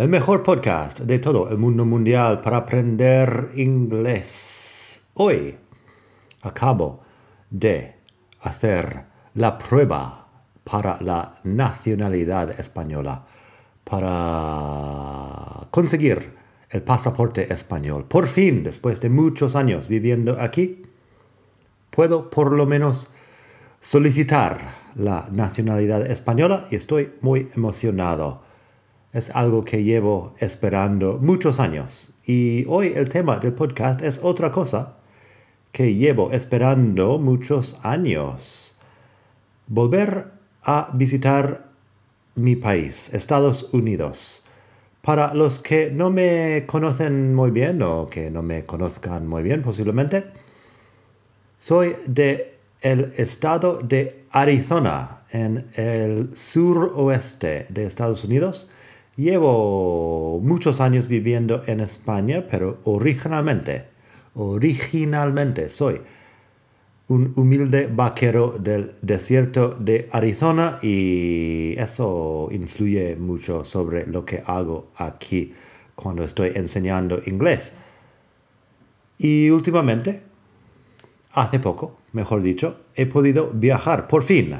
el mejor podcast de todo el mundo mundial para aprender inglés. Hoy acabo de hacer la prueba para la nacionalidad española, para conseguir el pasaporte español. Por fin, después de muchos años viviendo aquí, puedo por lo menos solicitar la nacionalidad española y estoy muy emocionado es algo que llevo esperando muchos años. Y hoy el tema del podcast es otra cosa que llevo esperando muchos años. Volver a visitar mi país, Estados Unidos. Para los que no me conocen muy bien o que no me conozcan muy bien posiblemente, soy de el estado de Arizona, en el suroeste de Estados Unidos Llevo muchos años viviendo en España, pero originalmente, originalmente soy un humilde vaquero del desierto de Arizona y eso influye mucho sobre lo que hago aquí cuando estoy enseñando inglés. Y últimamente, hace poco, mejor dicho, he podido viajar por fin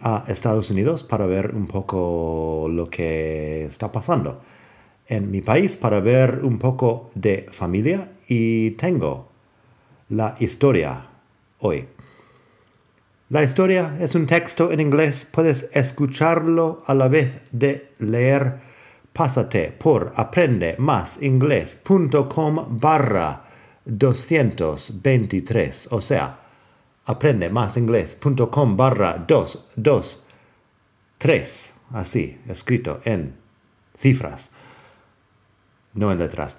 a Estados Unidos para ver un poco lo que está pasando en mi país, para ver un poco de familia y tengo la historia hoy. La historia es un texto en inglés, puedes escucharlo a la vez de leer. Pásate por aprendemasingles.com barra 223, o sea, aprendemasingles.com barra 223, así, escrito en cifras, no en letras.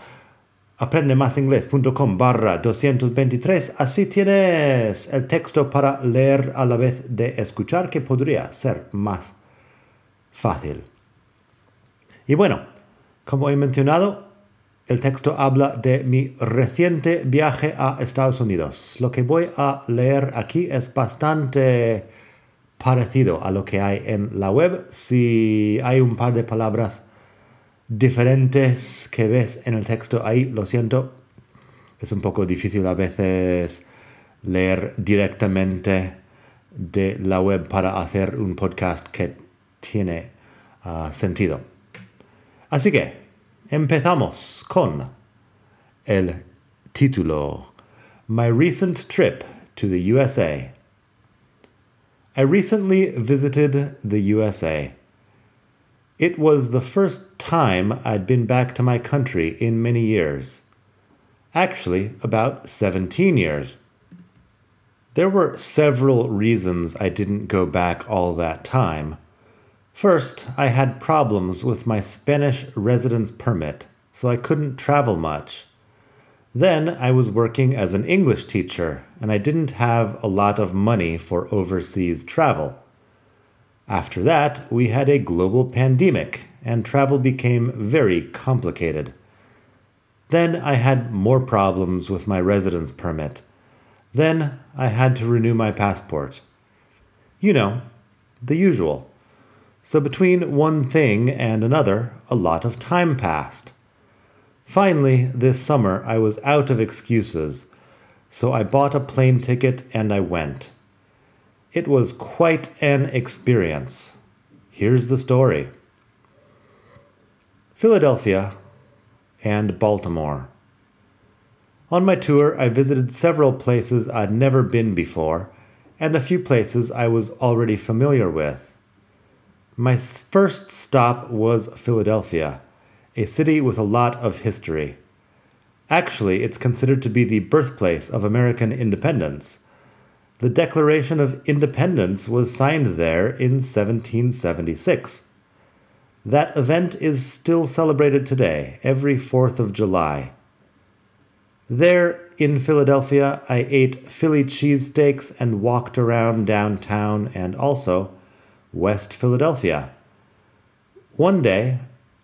aprendemasingles.com barra 223, así tienes el texto para leer a la vez de escuchar, que podría ser más fácil. Y bueno, como he mencionado, el texto habla de mi reciente viaje a Estados Unidos. Lo que voy a leer aquí es bastante parecido a lo que hay en la web. Si hay un par de palabras diferentes que ves en el texto ahí, lo siento. Es un poco difícil a veces leer directamente de la web para hacer un podcast que tiene ah, sentido. Así que Empezamos con el título My Recent Trip to the USA. I recently visited the USA. It was the first time I'd been back to my country in many years. Actually, about 17 years. There were several reasons I didn't go back all that time. First, I had problems with my Spanish residence permit, so I couldn't travel much. Then I was working as an English teacher, and I didn't have a lot of money for overseas travel. After that, we had a global pandemic, and travel became very complicated. Then I had more problems with my residence permit. Then I had to renew my passport. You know, the usual. So between one thing and another, a lot of time passed. Finally, this summer, I was out of excuses, so I bought a plane ticket and I went. It was quite an experience. Here's the story Philadelphia and Baltimore. On my tour, I visited several places I'd never been before, and a few places I was already familiar with. My first stop was Philadelphia, a city with a lot of history. Actually, it's considered to be the birthplace of American independence. The Declaration of Independence was signed there in 1776. That event is still celebrated today, every 4th of July. There in Philadelphia, I ate Philly cheesesteaks and walked around downtown and also West Philadelphia. One day,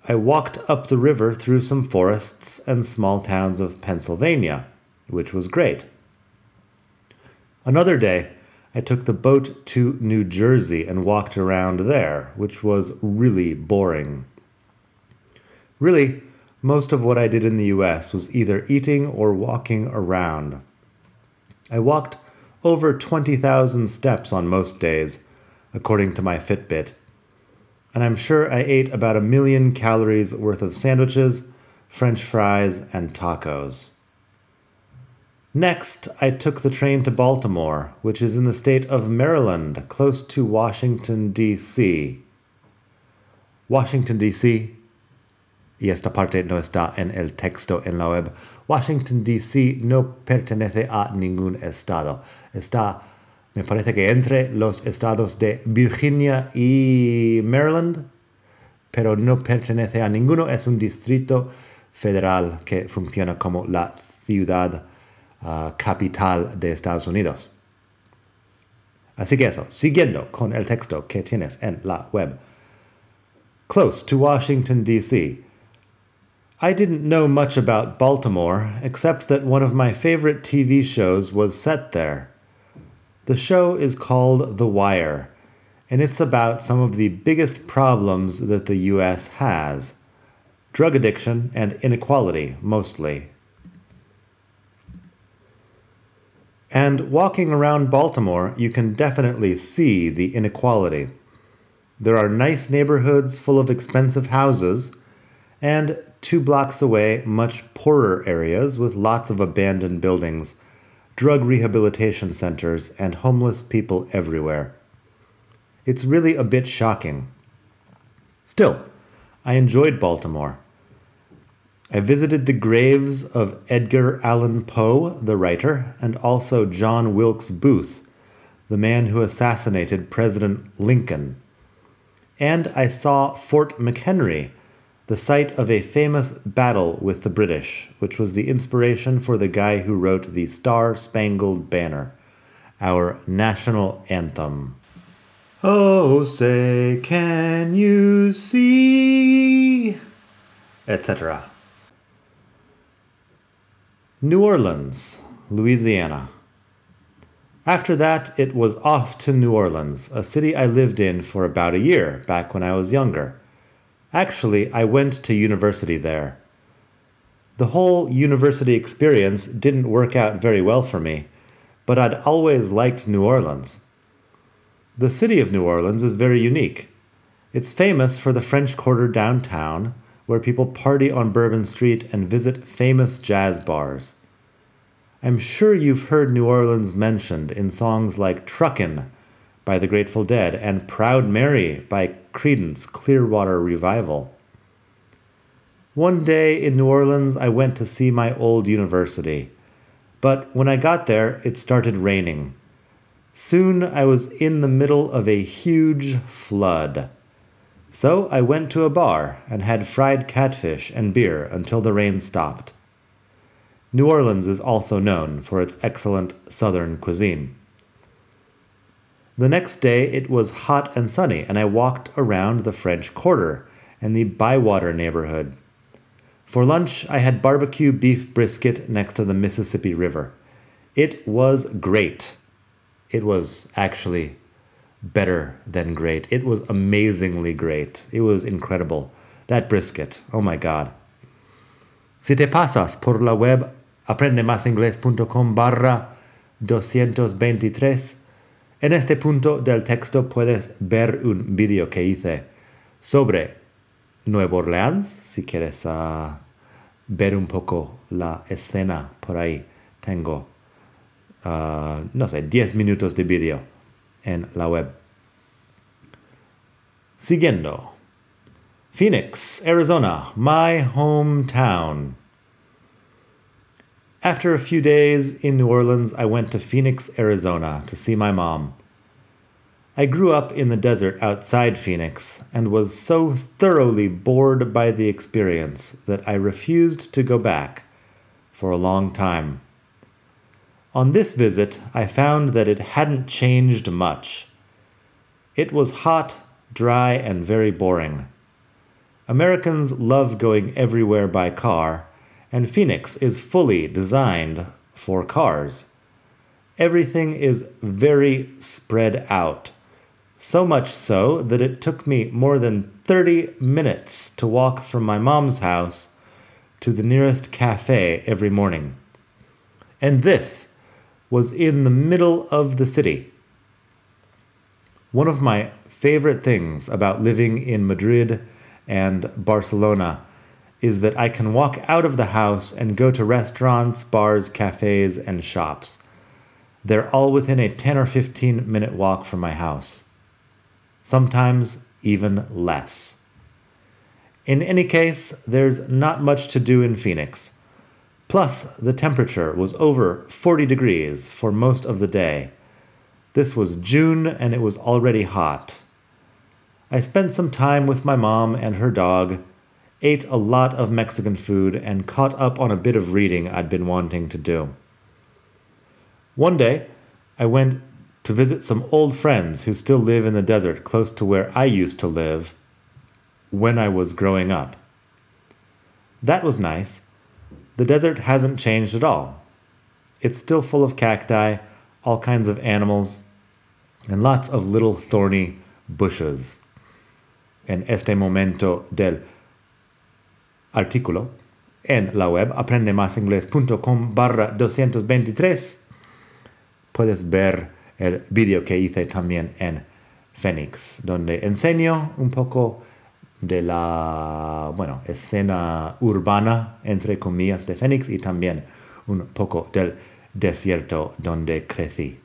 I walked up the river through some forests and small towns of Pennsylvania, which was great. Another day, I took the boat to New Jersey and walked around there, which was really boring. Really, most of what I did in the US was either eating or walking around. I walked over 20,000 steps on most days, according to my Fitbit. And I'm sure I ate about a million calories worth of sandwiches, french fries, and tacos. Next, I took the train to Baltimore, which is in the state of Maryland, close to Washington, D.C. Washington, D.C. Y esta parte no está en el texto en la web. Washington, D.C. no pertenece a ningún estado. Está, me parece que entre los estados de Virginia y Maryland, pero no pertenece a ninguno. Es un distrito federal que funciona como la ciudad uh, capital de Estados Unidos. Así que eso, siguiendo con el texto que tienes en la web. Close to Washington, D.C. I didn't know much about Baltimore, except that one of my favorite TV shows was set there. The show is called The Wire, and it's about some of the biggest problems that the U.S. has drug addiction and inequality, mostly. And walking around Baltimore, you can definitely see the inequality. There are nice neighborhoods full of expensive houses, and two blocks away, much poorer areas with lots of abandoned buildings, drug rehabilitation centers, and homeless people everywhere. It's really a bit shocking. Still, I enjoyed Baltimore. I visited the graves of Edgar Allan Poe, the writer, and also John Wilkes Booth, the man who assassinated President Lincoln. And I saw Fort McHenry, the site of a famous battle with the British, which was the inspiration for the guy who wrote the Star Spangled Banner, our national anthem. Oh, say, can you see? etc. New Orleans, Louisiana. After that, it was off to New Orleans, a city I lived in for about a year back when I was younger. Actually, I went to university there. The whole university experience didn't work out very well for me, but I'd always liked New Orleans. The city of New Orleans is very unique. It's famous for the French Quarter downtown where people party on Bourbon Street and visit famous jazz bars. I'm sure you've heard New Orleans mentioned in songs like Truckin' by the Grateful Dead and Proud Mary by Creedence Clearwater Revival. One day in New Orleans, I went to see my old university, but when I got there, it started raining. Soon I was in the middle of a huge flood. So I went to a bar and had fried catfish and beer until the rain stopped. New Orleans is also known for its excellent southern cuisine. The next day it was hot and sunny, and I walked around the French Quarter and the Bywater neighborhood. For lunch, I had barbecue beef brisket next to the Mississippi River. It was great. It was actually better than great. It was amazingly great. It was incredible. That brisket, oh my god. Si te pasas por la web aprende aprendemasingles.com barra 223, en este punto del texto puedes ver un vídeo que hice sobre Nueva Orleans, si quieres uh, ver un poco la escena por ahí. Tengo, uh, no sé, 10 minutos de vídeo en la web. Siguiendo. Phoenix, Arizona, my hometown. After a few days in New Orleans, I went to Phoenix, Arizona to see my mom. I grew up in the desert outside Phoenix and was so thoroughly bored by the experience that I refused to go back for a long time. On this visit, I found that it hadn't changed much. It was hot, dry, and very boring. Americans love going everywhere by car, and Phoenix is fully designed for cars. Everything is very spread out, so much so that it took me more than 30 minutes to walk from my mom's house to the nearest cafe every morning. And this was in the middle of the city. One of my favorite things about living in Madrid and Barcelona is that I can walk out of the house and go to restaurants, bars, cafes, and shops. They're all within a 10 or 15 minute walk from my house. Sometimes even less. In any case, there's not much to do in Phoenix. Plus, the temperature was over 40 degrees for most of the day. This was June and it was already hot. I spent some time with my mom and her dog, ate a lot of Mexican food, and caught up on a bit of reading I'd been wanting to do. One day, I went to visit some old friends who still live in the desert close to where I used to live when I was growing up. That was nice. The desert hasn't changed at all. It's still full of cacti, all kinds of animals, and lots of little thorny bushes en este momento del artículo en la web aprendemasingles.com barra 223 puedes ver el vídeo que hice también en Phoenix, donde enseño un poco de la bueno, escena urbana, entre comillas, de Phoenix y también un poco del desierto donde crecí.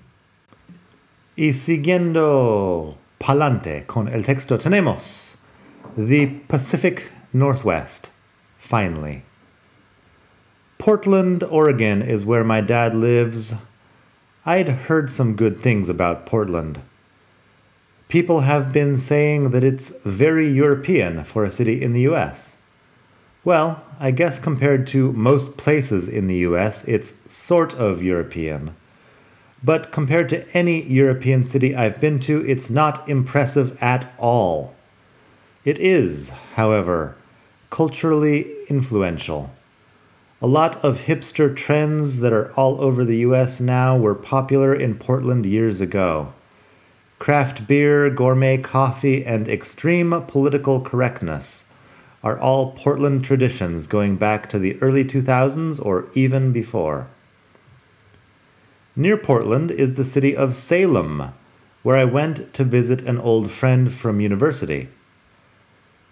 Y siguiendo palante con el texto tenemos the Pacific Northwest, finally. Portland, Oregon is where my dad lives. I'd heard some good things about Portland. People have been saying that it's very European for a city in the US. Well, I guess compared to most places in the US, it's sort of European. But compared to any European city I've been to, it's not impressive at all. It is, however, culturally influential. A lot of hipster trends that are all over the US now were popular in Portland years ago. Craft beer, gourmet coffee, and extreme political correctness are all Portland traditions going back to the early 2000s or even before. Near Portland is the city of Salem, where I went to visit an old friend from university.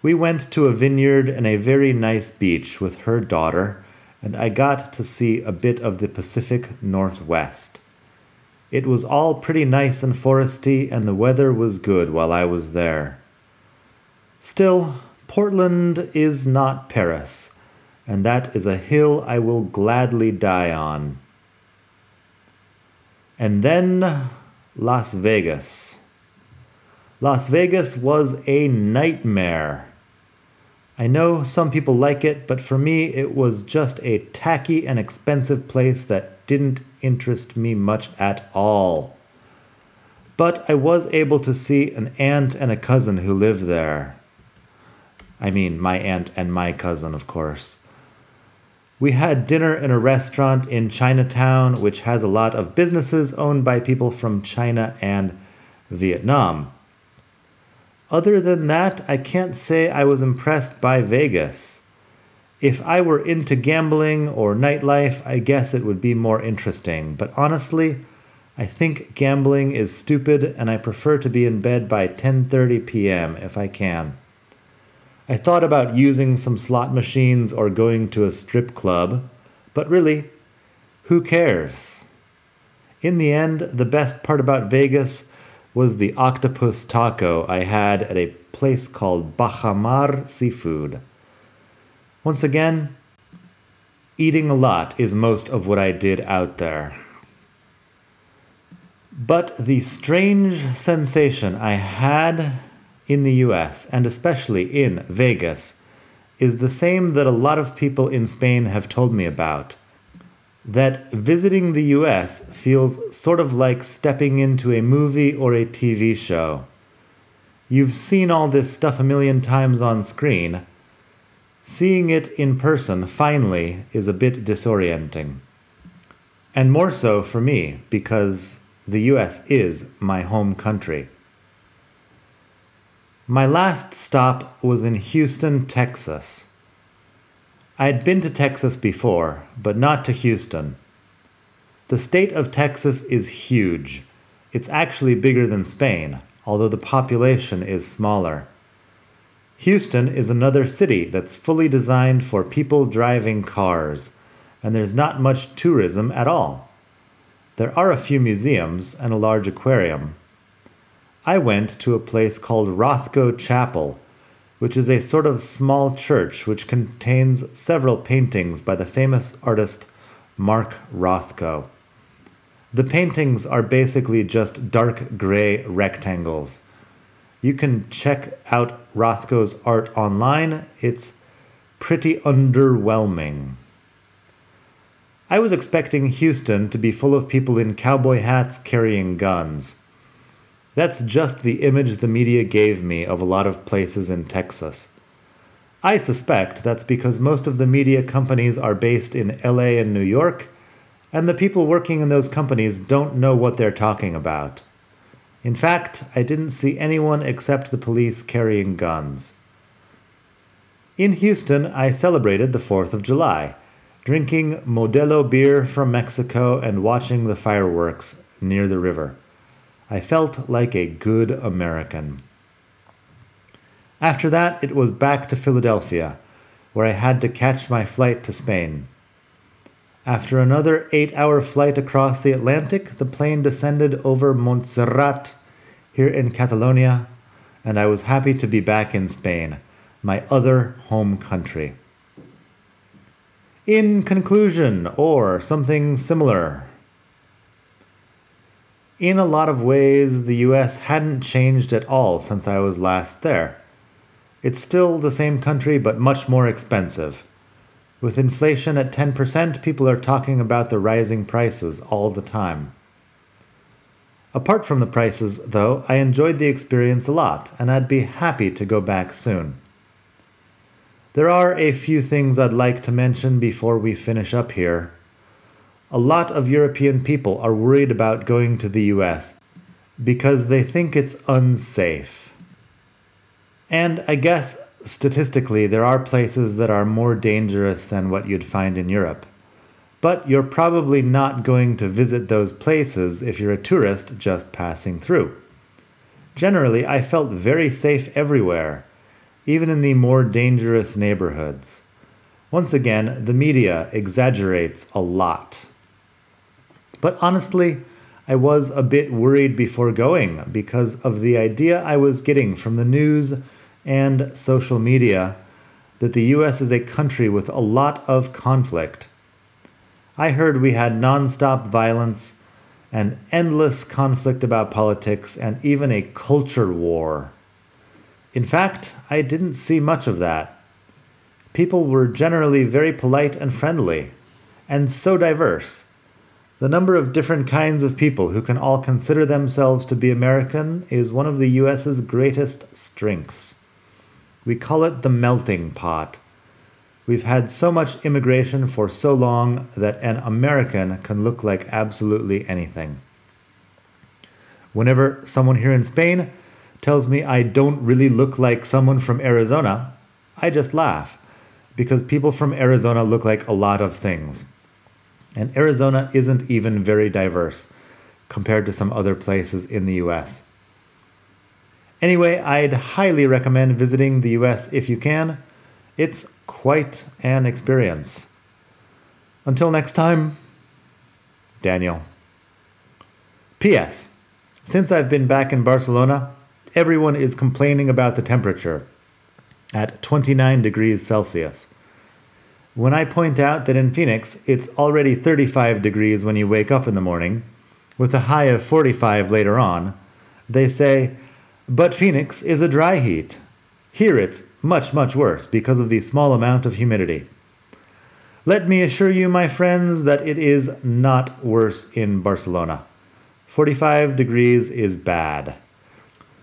We went to a vineyard and a very nice beach with her daughter, and I got to see a bit of the Pacific Northwest. It was all pretty nice and foresty, and the weather was good while I was there. Still, Portland is not Paris, and that is a hill I will gladly die on. And then Las Vegas. Las Vegas was a nightmare. I know some people like it, but for me, it was just a tacky and expensive place that didn't interest me much at all. But I was able to see an aunt and a cousin who lived there. I mean, my aunt and my cousin, of course. We had dinner in a restaurant in Chinatown, which has a lot of businesses owned by people from China and Vietnam. Other than that, I can't say I was impressed by Vegas. If I were into gambling or nightlife, I guess it would be more interesting. But honestly, I think gambling is stupid and I prefer to be in bed by 10:30 p.m. if I can. I thought about using some slot machines or going to a strip club, but really, who cares? In the end, the best part about Vegas was the octopus taco I had at a place called Bajamar Seafood. Once again, eating a lot is most of what I did out there. But the strange sensation I had in the US, and especially in Vegas, is the same that a lot of people in Spain have told me about. That visiting the US feels sort of like stepping into a movie or a TV show. You've seen all this stuff a million times on screen. Seeing it in person, finally, is a bit disorienting. And more so for me, because the US is my home country. My last stop was in Houston, Texas. I had been to Texas before, but not to Houston. The state of Texas is huge. It's actually bigger than Spain, although the population is smaller. Houston is another city that's fully designed for people driving cars, and there's not much tourism at all. There are a few museums and a large aquarium, I went to a place called Rothko Chapel, which is a sort of small church which contains several paintings by the famous artist Mark Rothko. The paintings are basically just dark gray rectangles. You can check out Rothko's art online. It's pretty underwhelming. I was expecting Houston to be full of people in cowboy hats carrying guns. That's just the image the media gave me of a lot of places in Texas. I suspect that's because most of the media companies are based in LA and New York, and the people working in those companies don't know what they're talking about. In fact, I didn't see anyone except the police carrying guns. In Houston, I celebrated the 4th of July, drinking Modelo beer from Mexico and watching the fireworks near the river. I felt like a good American. After that, it was back to Philadelphia, where I had to catch my flight to Spain. After another eight hour flight across the Atlantic, the plane descended over Montserrat here in Catalonia, and I was happy to be back in Spain, my other home country. In conclusion, or something similar, in a lot of ways, the US hadn't changed at all since I was last there. It's still the same country, but much more expensive. With inflation at 10%, people are talking about the rising prices all the time. Apart from the prices, though, I enjoyed the experience a lot, and I'd be happy to go back soon. There are a few things I'd like to mention before we finish up here a lot of European people are worried about going to the US because they think it's unsafe. And I guess statistically, there are places that are more dangerous than what you'd find in Europe. But you're probably not going to visit those places if you're a tourist just passing through. Generally, I felt very safe everywhere, even in the more dangerous neighborhoods. Once again, the media exaggerates a lot. But honestly, I was a bit worried before going because of the idea I was getting from the news and social media that the US is a country with a lot of conflict. I heard we had nonstop violence and endless conflict about politics and even a culture war. In fact, I didn't see much of that. People were generally very polite and friendly, and so diverse. The number of different kinds of people who can all consider themselves to be American is one of the US's greatest strengths. We call it the melting pot. We've had so much immigration for so long that an American can look like absolutely anything. Whenever someone here in Spain tells me I don't really look like someone from Arizona, I just laugh because people from Arizona look like a lot of things. And Arizona isn't even very diverse compared to some other places in the US. Anyway, I'd highly recommend visiting the US if you can. It's quite an experience. Until next time, Daniel. P.S. Since I've been back in Barcelona, everyone is complaining about the temperature at 29 degrees Celsius. When I point out that in Phoenix it's already 35 degrees when you wake up in the morning, with a high of 45 later on, they say, but Phoenix is a dry heat. Here it's much, much worse because of the small amount of humidity. Let me assure you, my friends, that it is not worse in Barcelona. 45 degrees is bad.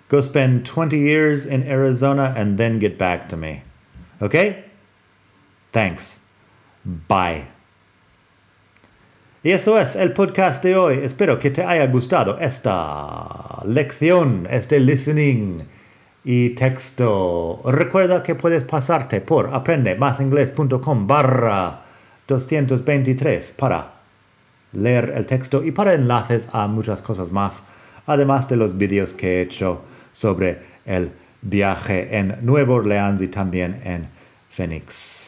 Go spend 20 years in Arizona and then get back to me. Okay? Thanks. Bye. Y eso es el podcast de hoy. Espero que te haya gustado esta lección, este listening y texto. Recuerda que puedes pasarte por aprendemasingles.com barra 223 para leer el texto y para enlaces a muchas cosas más, además de los vídeos que he hecho sobre el viaje en Nueva Orleans y también en Phoenix.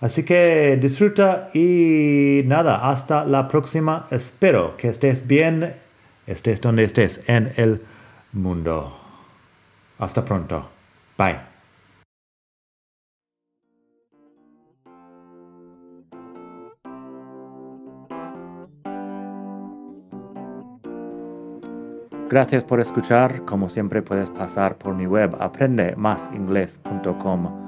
Así que disfruta y nada, hasta la próxima. Espero que estés bien, estés donde estés en el mundo. Hasta pronto. Bye. Gracias por escuchar. Como siempre puedes pasar por mi web aprendemasingles.com.